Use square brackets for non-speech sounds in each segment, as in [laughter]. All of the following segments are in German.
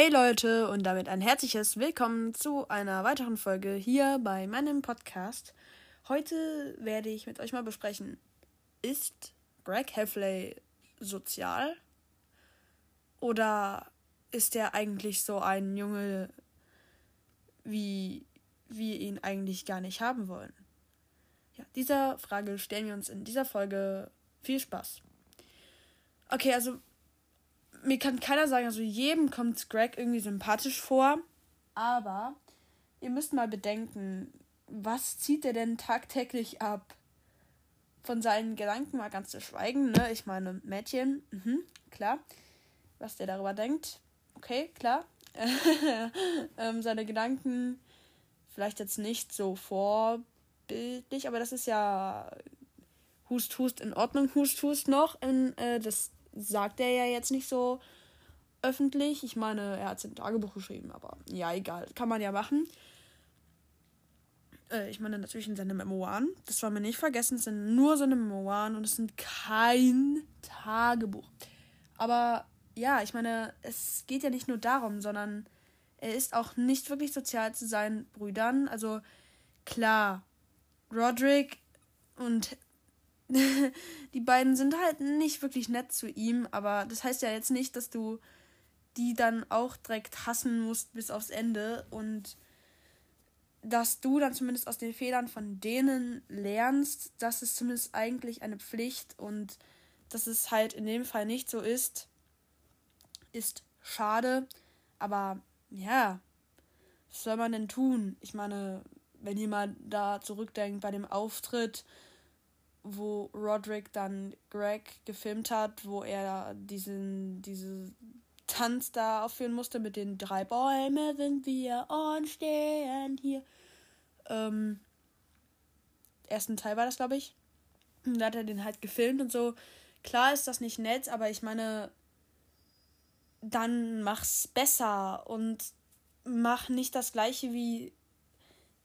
Hey Leute und damit ein herzliches Willkommen zu einer weiteren Folge hier bei meinem Podcast. Heute werde ich mit euch mal besprechen, ist Greg Heffley sozial oder ist er eigentlich so ein Junge, wie wir ihn eigentlich gar nicht haben wollen? Ja, dieser Frage stellen wir uns in dieser Folge. Viel Spaß. Okay, also mir kann keiner sagen, also jedem kommt Greg irgendwie sympathisch vor, aber ihr müsst mal bedenken, was zieht er denn tagtäglich ab? Von seinen Gedanken mal ganz zu schweigen, ne? Ich meine, Mädchen, mhm, klar. Was der darüber denkt, okay, klar. [laughs] ähm, seine Gedanken vielleicht jetzt nicht so vorbildlich, aber das ist ja Hust, Hust in Ordnung, Hust, Hust noch. In, äh, das sagt er ja jetzt nicht so öffentlich. Ich meine, er hat es im Tagebuch geschrieben, aber ja, egal. Kann man ja machen. Äh, ich meine, natürlich in seinen Memoiren. Das war mir nicht vergessen. Es sind nur seine Memoiren und es sind kein Tagebuch. Aber ja, ich meine, es geht ja nicht nur darum, sondern er ist auch nicht wirklich sozial zu seinen Brüdern. Also klar, Roderick und [laughs] die beiden sind halt nicht wirklich nett zu ihm, aber das heißt ja jetzt nicht, dass du die dann auch direkt hassen musst bis aufs Ende und dass du dann zumindest aus den Fehlern von denen lernst, das ist zumindest eigentlich eine Pflicht und dass es halt in dem Fall nicht so ist, ist schade, aber ja, was soll man denn tun? Ich meine, wenn mal da zurückdenkt bei dem Auftritt, wo Roderick dann Greg gefilmt hat, wo er diesen, diese Tanz da aufführen musste mit den drei Bäume sind wir und stehen hier. Ähm, ersten Teil war das, glaube ich. da hat er den halt gefilmt und so. Klar ist das nicht nett, aber ich meine, dann mach's besser und mach nicht das gleiche wie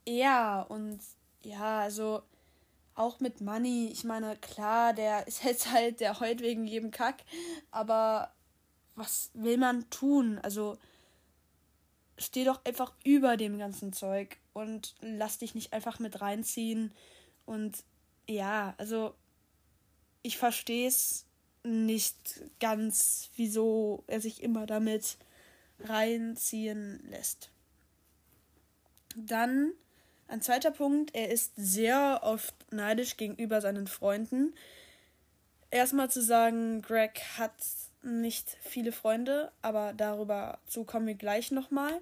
er. Und ja, also auch mit Money, ich meine, klar, der ist [laughs] jetzt halt der heut wegen jedem Kack, aber was will man tun? Also steh doch einfach über dem ganzen Zeug und lass dich nicht einfach mit reinziehen. Und ja, also ich verstehe es nicht ganz, wieso er sich immer damit reinziehen lässt. Dann ein zweiter Punkt, er ist sehr oft neidisch gegenüber seinen Freunden. Erstmal zu sagen, Greg hat nicht viele Freunde, aber darüber zu kommen wir gleich nochmal.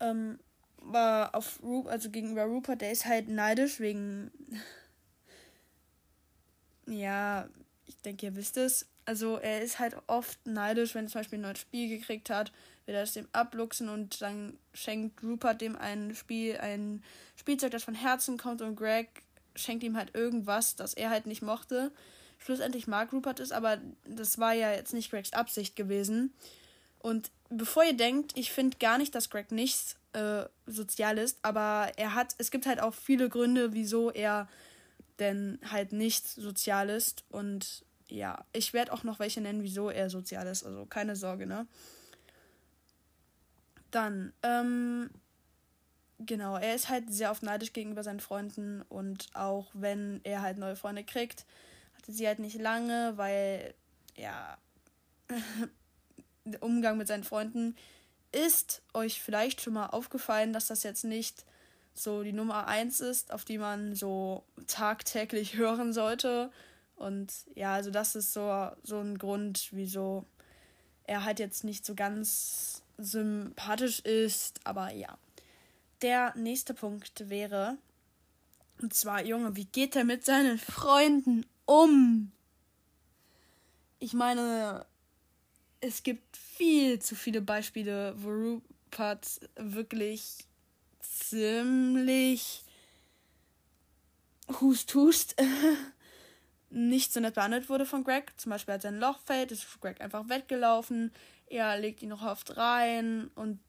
Ähm, war auf Ru also gegenüber Rupert, der ist halt neidisch wegen. [laughs] ja, ich denke, ihr wisst es. Also er ist halt oft neidisch, wenn er zum Beispiel ein neues Spiel gekriegt hat, will er es dem abluchsen und dann schenkt Rupert dem ein Spiel, ein Spielzeug, das von Herzen kommt und Greg schenkt ihm halt irgendwas, das er halt nicht mochte. Schlussendlich mag Rupert es, aber das war ja jetzt nicht Gregs Absicht gewesen. Und bevor ihr denkt, ich finde gar nicht, dass Greg nicht äh, sozial ist, aber er hat, es gibt halt auch viele Gründe, wieso er denn halt nicht sozial ist und ja, ich werde auch noch welche nennen, wieso er sozial ist. Also keine Sorge, ne? Dann, ähm, genau, er ist halt sehr oft neidisch gegenüber seinen Freunden und auch wenn er halt neue Freunde kriegt, hatte sie halt nicht lange, weil, ja, [laughs] der Umgang mit seinen Freunden ist euch vielleicht schon mal aufgefallen, dass das jetzt nicht so die Nummer eins ist, auf die man so tagtäglich [laughs] hören sollte. Und ja, also das ist so, so ein Grund, wieso er halt jetzt nicht so ganz sympathisch ist. Aber ja. Der nächste Punkt wäre, und zwar, Junge, wie geht er mit seinen Freunden um? Ich meine, es gibt viel zu viele Beispiele, wo Rupert wirklich ziemlich hust hust [laughs] nicht so nett behandelt wurde von Greg. Zum Beispiel als er ein Loch fällt, ist Greg einfach weggelaufen. Er legt ihn noch oft rein und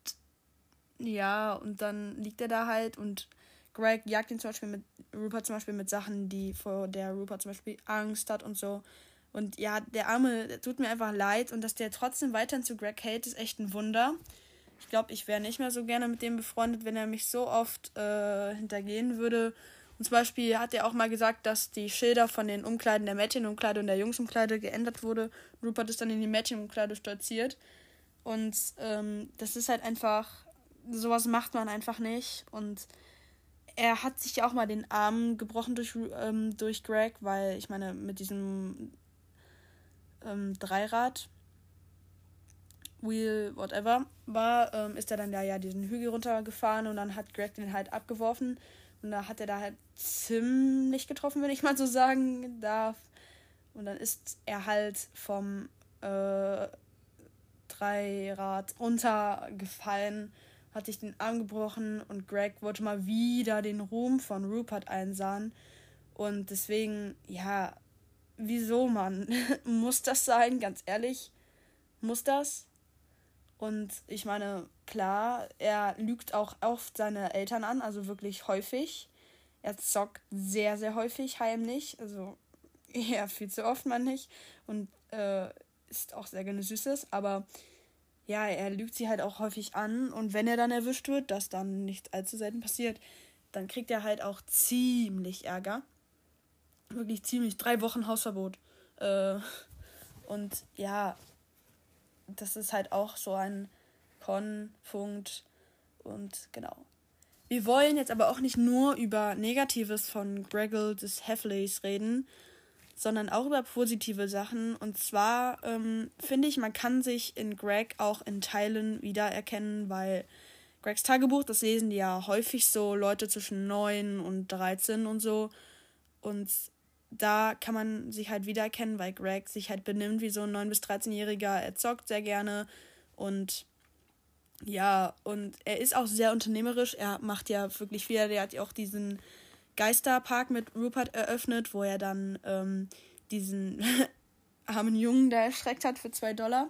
ja, und dann liegt er da halt und Greg jagt ihn zum Beispiel mit Rupert zum Beispiel mit Sachen, die vor der Rupert zum Beispiel Angst hat und so. Und ja, der Arme, der tut mir einfach leid und dass der trotzdem weiterhin zu Greg hält, ist echt ein Wunder. Ich glaube, ich wäre nicht mehr so gerne mit dem befreundet, wenn er mich so oft äh, hintergehen würde. Und zum Beispiel hat er auch mal gesagt, dass die Schilder von den Umkleiden der Mädchenumkleide und der Jungsumkleide geändert wurde. Rupert ist dann in die Mädchenumkleide stolziert. Und ähm, das ist halt einfach, sowas macht man einfach nicht. Und er hat sich ja auch mal den Arm gebrochen durch, ähm, durch Greg, weil ich meine, mit diesem ähm, Dreirad, Wheel, whatever, war, ähm, ist er dann da ja diesen Hügel runtergefahren und dann hat Greg den halt abgeworfen. Und da hat er da halt ziemlich getroffen, wenn ich mal so sagen darf. Und dann ist er halt vom äh, Dreirad runtergefallen hat sich den Arm gebrochen und Greg wollte mal wieder den Ruhm von Rupert einsahen. Und deswegen, ja, wieso, Mann? [laughs] muss das sein? Ganz ehrlich, muss das? Und ich meine, klar, er lügt auch oft seine Eltern an, also wirklich häufig. Er zockt sehr, sehr häufig heimlich, also [laughs] eher viel zu oft, man nicht. Und äh, ist auch sehr gerne Süßes, aber ja, er lügt sie halt auch häufig an und wenn er dann erwischt wird, das dann nicht allzu selten passiert, dann kriegt er halt auch ziemlich Ärger. Wirklich ziemlich. Drei Wochen Hausverbot. Äh, und ja, das ist halt auch so ein Konpunkt. Und genau. Wir wollen jetzt aber auch nicht nur über Negatives von Gregor des Heffleys reden, sondern auch über positive Sachen. Und zwar ähm, finde ich, man kann sich in Greg auch in Teilen wiedererkennen, weil Gregs Tagebuch, das lesen die ja häufig so Leute zwischen 9 und 13 und so. Und da kann man sich halt wiedererkennen, weil Greg sich halt benimmt wie so ein 9- bis 13-Jähriger. Er zockt sehr gerne und ja, und er ist auch sehr unternehmerisch. Er macht ja wirklich viel. Er hat ja auch diesen Geisterpark mit Rupert eröffnet, wo er dann ähm, diesen [laughs] armen Jungen da erschreckt hat für zwei Dollar.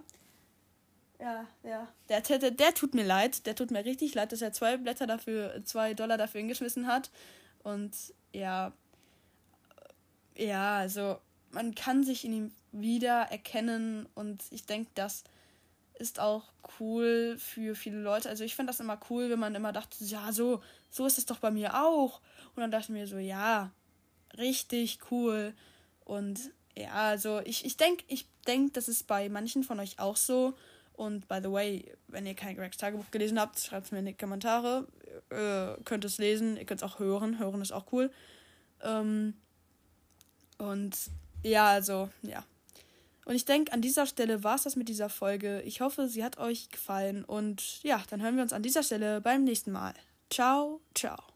Ja, ja. Der, der, der tut mir leid. Der tut mir richtig leid, dass er zwei Blätter dafür, zwei Dollar dafür hingeschmissen hat. Und ja. Ja, also man kann sich in ihm wieder erkennen und ich denke, das ist auch cool für viele Leute. Also ich finde das immer cool, wenn man immer dachte, ja, so, so ist es doch bei mir auch. Und dann dachte ich mir so, ja, richtig cool. Und ja, also ich, ich denke, ich denke, das ist bei manchen von euch auch so. Und by the way, wenn ihr kein Gregs Tagebuch gelesen habt, schreibt es mir in die Kommentare. Ihr könnt es lesen, ihr könnt es auch hören. Hören ist auch cool. Ähm, und ja, also, ja. Und ich denke, an dieser Stelle war es das mit dieser Folge. Ich hoffe, sie hat euch gefallen. Und ja, dann hören wir uns an dieser Stelle beim nächsten Mal. Ciao, ciao.